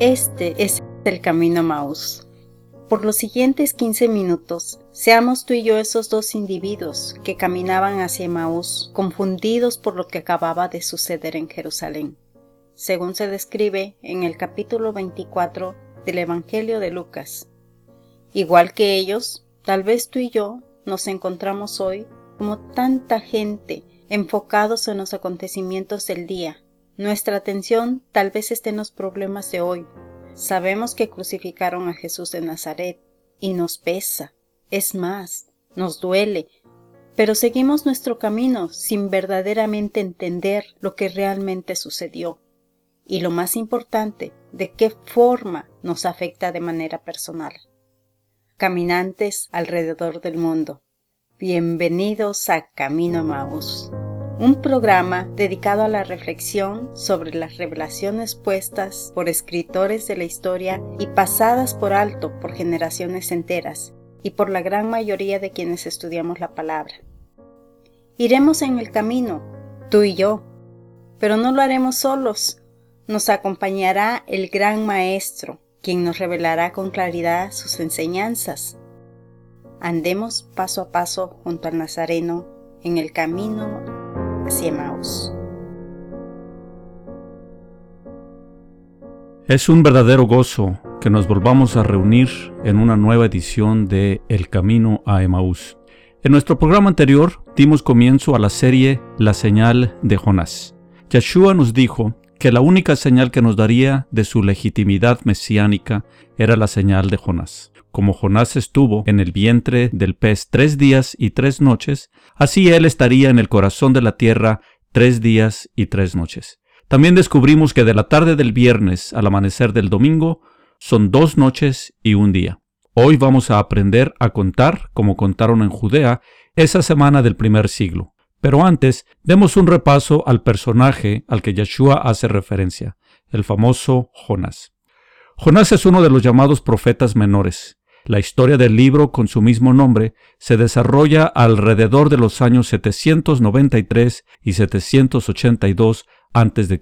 Este es el camino Maús. Por los siguientes 15 minutos, seamos tú y yo esos dos individuos que caminaban hacia Maús, confundidos por lo que acababa de suceder en Jerusalén, según se describe en el capítulo 24 del Evangelio de Lucas. Igual que ellos, tal vez tú y yo nos encontramos hoy como tanta gente enfocados en los acontecimientos del día. Nuestra atención tal vez esté en los problemas de hoy. Sabemos que crucificaron a Jesús de Nazaret y nos pesa. Es más, nos duele, pero seguimos nuestro camino sin verdaderamente entender lo que realmente sucedió. Y lo más importante, de qué forma nos afecta de manera personal. Caminantes alrededor del mundo. Bienvenidos a Camino Maús, un programa dedicado a la reflexión sobre las revelaciones puestas por escritores de la historia y pasadas por alto por generaciones enteras y por la gran mayoría de quienes estudiamos la palabra. Iremos en el camino, tú y yo, pero no lo haremos solos. Nos acompañará el gran Maestro, quien nos revelará con claridad sus enseñanzas andemos paso a paso junto al Nazareno en el camino Maús. Es un verdadero gozo que nos volvamos a reunir en una nueva edición de El Camino a Emaús. En nuestro programa anterior dimos comienzo a la serie La señal de Jonás. Yeshua nos dijo que la única señal que nos daría de su legitimidad mesiánica era la señal de Jonás. Como Jonás estuvo en el vientre del pez tres días y tres noches, así él estaría en el corazón de la tierra tres días y tres noches. También descubrimos que de la tarde del viernes al amanecer del domingo son dos noches y un día. Hoy vamos a aprender a contar como contaron en Judea esa semana del primer siglo. Pero antes, demos un repaso al personaje al que Yeshua hace referencia, el famoso Jonás. Jonás es uno de los llamados profetas menores. La historia del libro con su mismo nombre se desarrolla alrededor de los años 793 y 782 a.C.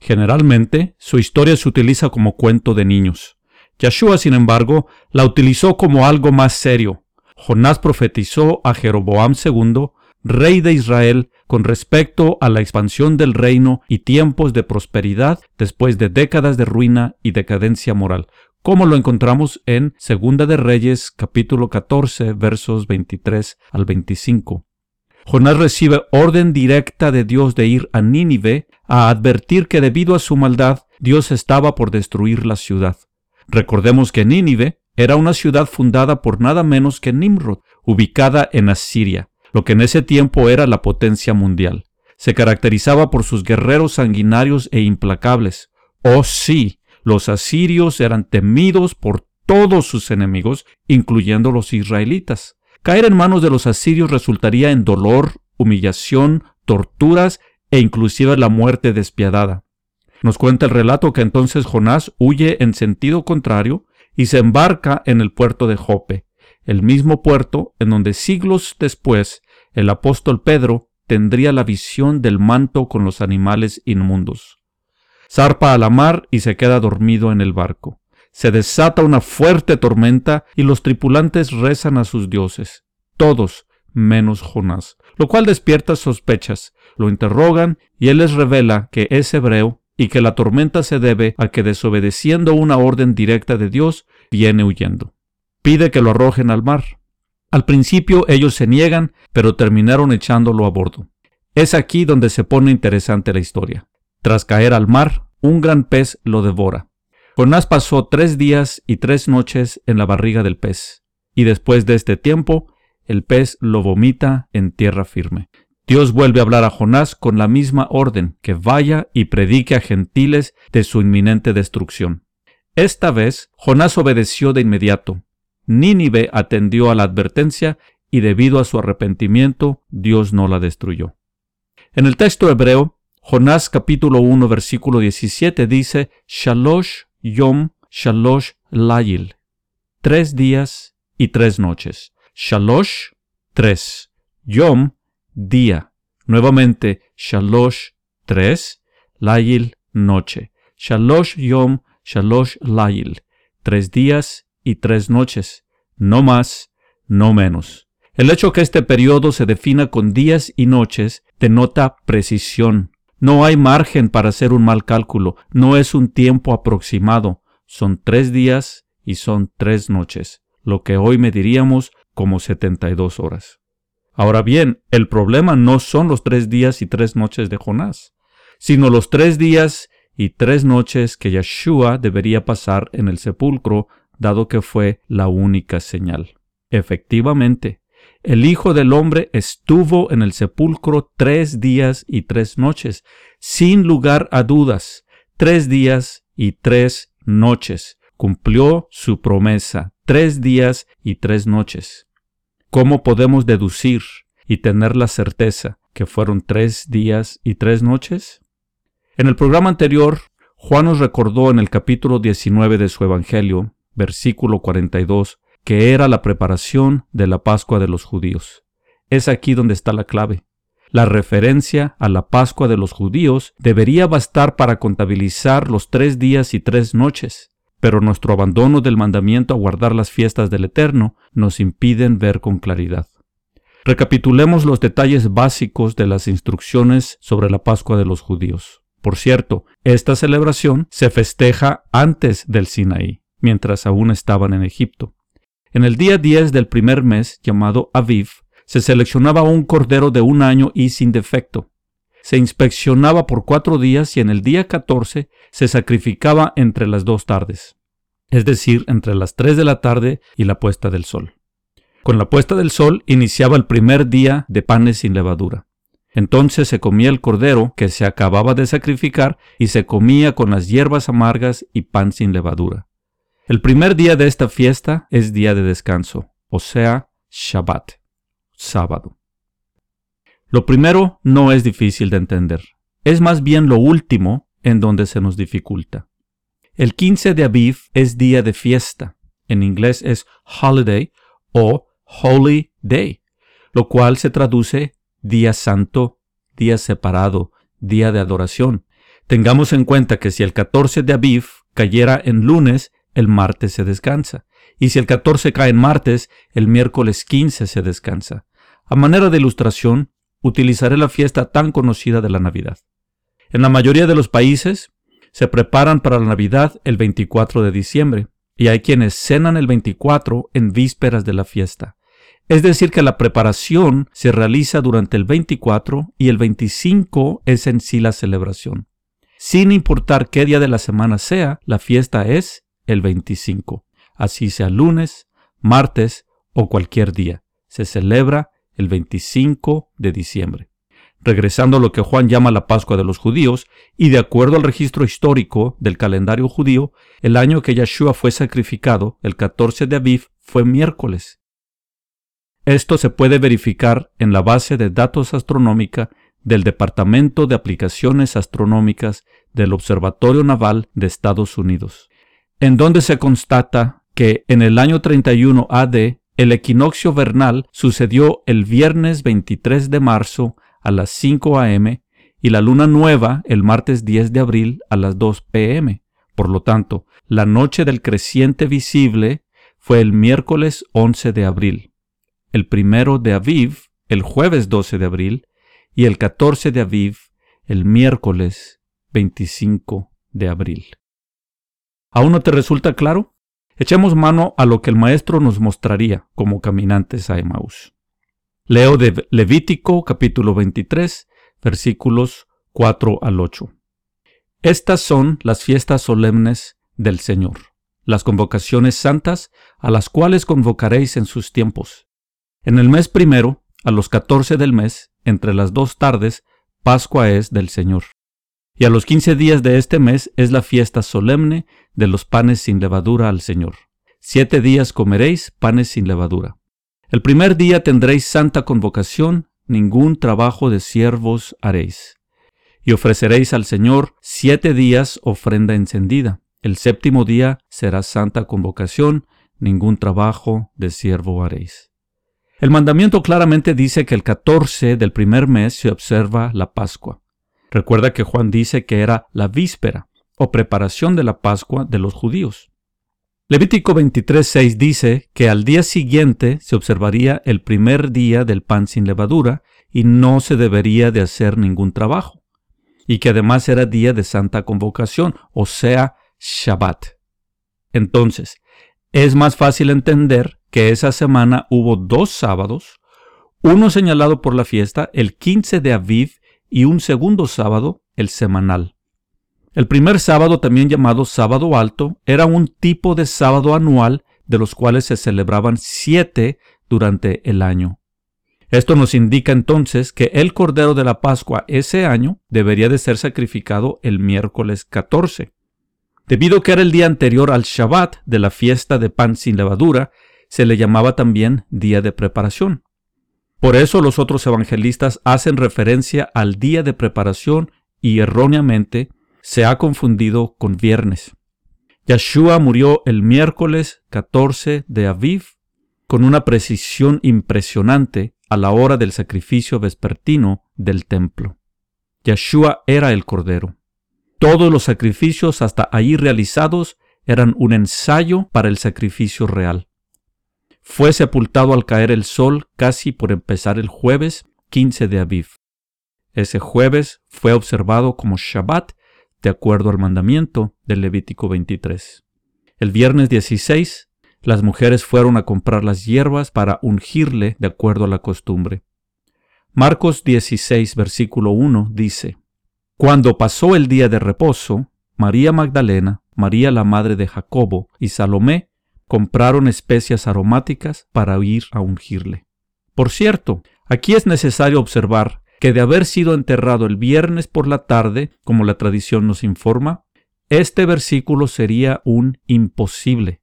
Generalmente, su historia se utiliza como cuento de niños. Yeshua, sin embargo, la utilizó como algo más serio. Jonás profetizó a Jeroboam II, rey de Israel, con respecto a la expansión del reino y tiempos de prosperidad después de décadas de ruina y decadencia moral, como lo encontramos en Segunda de Reyes capítulo 14 versos 23 al 25. Jonás recibe orden directa de Dios de ir a Nínive a advertir que debido a su maldad Dios estaba por destruir la ciudad. Recordemos que Nínive era una ciudad fundada por nada menos que Nimrod, ubicada en Asiria, lo que en ese tiempo era la potencia mundial. Se caracterizaba por sus guerreros sanguinarios e implacables. Oh sí, los asirios eran temidos por todos sus enemigos, incluyendo los israelitas. Caer en manos de los asirios resultaría en dolor, humillación, torturas e inclusive la muerte despiadada. Nos cuenta el relato que entonces Jonás huye en sentido contrario y se embarca en el puerto de Jope, el mismo puerto en donde siglos después el apóstol Pedro tendría la visión del manto con los animales inmundos zarpa a la mar y se queda dormido en el barco. Se desata una fuerte tormenta y los tripulantes rezan a sus dioses, todos menos Jonás, lo cual despierta sospechas. Lo interrogan y él les revela que es hebreo y que la tormenta se debe a que desobedeciendo una orden directa de Dios, viene huyendo. Pide que lo arrojen al mar. Al principio ellos se niegan, pero terminaron echándolo a bordo. Es aquí donde se pone interesante la historia. Tras caer al mar, un gran pez lo devora. Jonás pasó tres días y tres noches en la barriga del pez, y después de este tiempo, el pez lo vomita en tierra firme. Dios vuelve a hablar a Jonás con la misma orden, que vaya y predique a gentiles de su inminente destrucción. Esta vez, Jonás obedeció de inmediato. Nínive atendió a la advertencia y debido a su arrepentimiento, Dios no la destruyó. En el texto hebreo, Jonás capítulo 1 versículo 17 dice, Shalosh Yom Shalosh Layil. Tres días y tres noches. Shalosh, tres. Yom, día. Nuevamente, Shalosh, tres. Layil, noche. Shalosh Yom Shalosh Lail, tres días y tres noches, no más, no menos. El hecho que este periodo se defina con días y noches denota precisión. No hay margen para hacer un mal cálculo, no es un tiempo aproximado, son tres días y son tres noches, lo que hoy mediríamos como 72 horas. Ahora bien, el problema no son los tres días y tres noches de Jonás, sino los tres días y tres noches que Yeshua debería pasar en el sepulcro, dado que fue la única señal. Efectivamente, el Hijo del Hombre estuvo en el sepulcro tres días y tres noches, sin lugar a dudas, tres días y tres noches. Cumplió su promesa, tres días y tres noches. ¿Cómo podemos deducir y tener la certeza que fueron tres días y tres noches? En el programa anterior, Juan nos recordó en el capítulo 19 de su Evangelio, versículo 42, que era la preparación de la Pascua de los judíos. Es aquí donde está la clave. La referencia a la Pascua de los judíos debería bastar para contabilizar los tres días y tres noches, pero nuestro abandono del mandamiento a guardar las fiestas del Eterno nos impiden ver con claridad. Recapitulemos los detalles básicos de las instrucciones sobre la Pascua de los judíos. Por cierto, esta celebración se festeja antes del Sinaí, mientras aún estaban en Egipto. En el día 10 del primer mes, llamado Aviv, se seleccionaba un cordero de un año y sin defecto. Se inspeccionaba por cuatro días y en el día 14 se sacrificaba entre las dos tardes, es decir, entre las 3 de la tarde y la puesta del sol. Con la puesta del sol iniciaba el primer día de panes sin levadura. Entonces se comía el cordero que se acababa de sacrificar y se comía con las hierbas amargas y pan sin levadura. El primer día de esta fiesta es día de descanso, o sea, Shabbat, sábado. Lo primero no es difícil de entender, es más bien lo último en donde se nos dificulta. El 15 de Aviv es día de fiesta, en inglés es holiday o holy day, lo cual se traduce día santo, día separado, día de adoración. Tengamos en cuenta que si el 14 de Aviv cayera en lunes, el martes se descansa. Y si el 14 cae en martes, el miércoles 15 se descansa. A manera de ilustración, utilizaré la fiesta tan conocida de la Navidad. En la mayoría de los países, se preparan para la Navidad el 24 de diciembre, y hay quienes cenan el 24 en vísperas de la fiesta. Es decir, que la preparación se realiza durante el 24 y el 25 es en sí la celebración. Sin importar qué día de la semana sea, la fiesta es el 25. Así sea lunes, martes o cualquier día. Se celebra el 25 de diciembre. Regresando a lo que Juan llama la Pascua de los judíos, y de acuerdo al registro histórico del calendario judío, el año que Yeshua fue sacrificado, el 14 de Aviv, fue miércoles. Esto se puede verificar en la base de datos astronómica del Departamento de Aplicaciones Astronómicas del Observatorio Naval de Estados Unidos, en donde se constata que en el año 31 AD el equinoccio vernal sucedió el viernes 23 de marzo a las 5 a.m. y la luna nueva el martes 10 de abril a las 2 p.m. Por lo tanto, la noche del creciente visible fue el miércoles 11 de abril el primero de Aviv, el jueves 12 de abril, y el 14 de Aviv, el miércoles 25 de abril. ¿Aún no te resulta claro? Echemos mano a lo que el maestro nos mostraría como caminantes a Emaús. Leo de Levítico capítulo 23, versículos 4 al 8. Estas son las fiestas solemnes del Señor, las convocaciones santas a las cuales convocaréis en sus tiempos en el mes primero, a los catorce del mes, entre las dos tardes, Pascua es del Señor. Y a los quince días de este mes es la fiesta solemne de los panes sin levadura al Señor. Siete días comeréis panes sin levadura. El primer día tendréis santa convocación, ningún trabajo de siervos haréis. Y ofreceréis al Señor siete días ofrenda encendida. El séptimo día será santa convocación, ningún trabajo de siervo haréis. El mandamiento claramente dice que el 14 del primer mes se observa la Pascua. Recuerda que Juan dice que era la víspera, o preparación de la Pascua de los judíos. Levítico 23.6 dice que al día siguiente se observaría el primer día del pan sin levadura y no se debería de hacer ningún trabajo, y que además era día de santa convocación, o sea, Shabbat. Entonces, es más fácil entender que esa semana hubo dos sábados, uno señalado por la fiesta, el 15 de Aviv, y un segundo sábado, el semanal. El primer sábado, también llamado sábado alto, era un tipo de sábado anual de los cuales se celebraban siete durante el año. Esto nos indica entonces que el Cordero de la Pascua ese año debería de ser sacrificado el miércoles 14. Debido a que era el día anterior al Shabbat de la fiesta de pan sin levadura, se le llamaba también día de preparación. Por eso los otros evangelistas hacen referencia al día de preparación y erróneamente se ha confundido con viernes. Yeshua murió el miércoles 14 de Aviv con una precisión impresionante a la hora del sacrificio vespertino del templo. Yeshua era el Cordero. Todos los sacrificios hasta ahí realizados eran un ensayo para el sacrificio real. Fue sepultado al caer el sol casi por empezar el jueves 15 de Aviv. Ese jueves fue observado como Shabbat de acuerdo al mandamiento del Levítico 23. El viernes 16, las mujeres fueron a comprar las hierbas para ungirle de acuerdo a la costumbre. Marcos 16, versículo 1 dice, Cuando pasó el día de reposo, María Magdalena, María la madre de Jacobo y Salomé compraron especias aromáticas para ir a ungirle. Por cierto, aquí es necesario observar que de haber sido enterrado el viernes por la tarde, como la tradición nos informa, este versículo sería un imposible.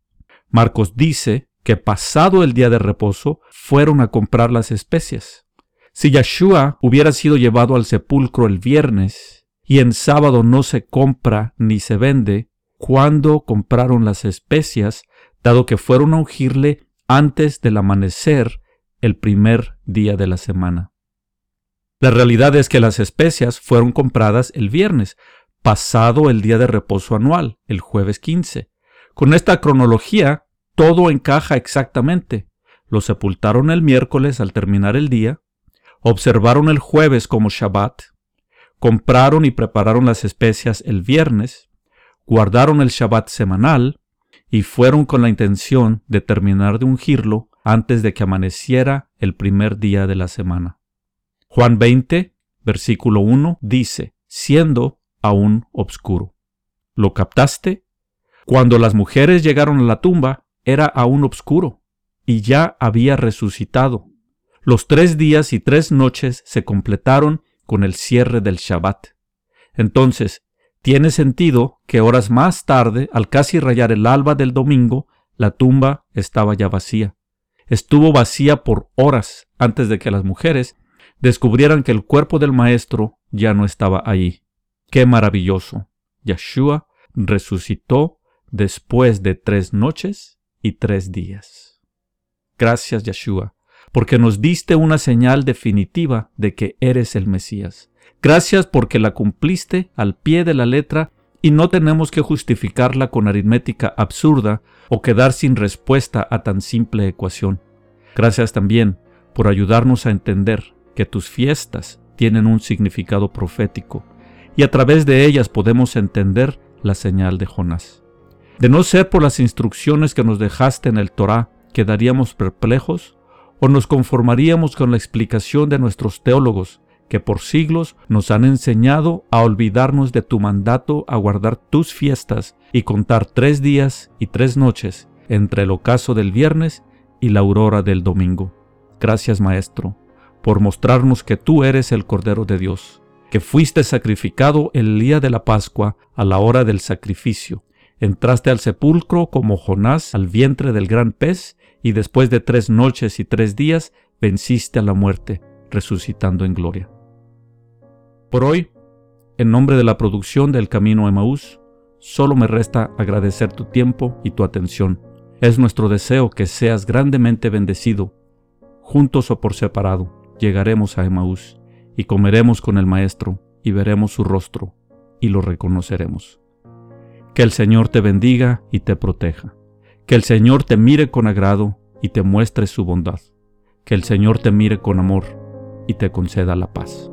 Marcos dice que pasado el día de reposo fueron a comprar las especias. Si Yeshua hubiera sido llevado al sepulcro el viernes y en sábado no se compra ni se vende, ¿cuándo compraron las especias, dado que fueron a ungirle antes del amanecer el primer día de la semana? La realidad es que las especias fueron compradas el viernes, pasado el día de reposo anual, el jueves 15. Con esta cronología, todo encaja exactamente. Lo sepultaron el miércoles al terminar el día, observaron el jueves como Shabbat, compraron y prepararon las especias el viernes, guardaron el Shabbat semanal y fueron con la intención de terminar de ungirlo antes de que amaneciera el primer día de la semana. Juan 20, versículo 1 dice, siendo aún obscuro. ¿Lo captaste? Cuando las mujeres llegaron a la tumba, era aún obscuro, y ya había resucitado. Los tres días y tres noches se completaron con el cierre del Shabbat. Entonces, tiene sentido que horas más tarde, al casi rayar el alba del domingo, la tumba estaba ya vacía. Estuvo vacía por horas antes de que las mujeres descubrieran que el cuerpo del Maestro ya no estaba ahí. ¡Qué maravilloso! Yeshua resucitó después de tres noches y tres días. Gracias, Yeshua, porque nos diste una señal definitiva de que eres el Mesías. Gracias porque la cumpliste al pie de la letra y no tenemos que justificarla con aritmética absurda o quedar sin respuesta a tan simple ecuación. Gracias también por ayudarnos a entender que tus fiestas tienen un significado profético y a través de ellas podemos entender la señal de Jonás. De no ser por las instrucciones que nos dejaste en el Torá, quedaríamos perplejos o nos conformaríamos con la explicación de nuestros teólogos que por siglos nos han enseñado a olvidarnos de tu mandato a guardar tus fiestas y contar tres días y tres noches entre el ocaso del viernes y la aurora del domingo. Gracias, Maestro por mostrarnos que tú eres el Cordero de Dios, que fuiste sacrificado el día de la Pascua a la hora del sacrificio. Entraste al sepulcro como Jonás al vientre del gran pez y después de tres noches y tres días venciste a la muerte, resucitando en gloria. Por hoy, en nombre de la producción del Camino Emaús, solo me resta agradecer tu tiempo y tu atención. Es nuestro deseo que seas grandemente bendecido, juntos o por separado llegaremos a Emaús y comeremos con el Maestro y veremos su rostro y lo reconoceremos. Que el Señor te bendiga y te proteja. Que el Señor te mire con agrado y te muestre su bondad. Que el Señor te mire con amor y te conceda la paz.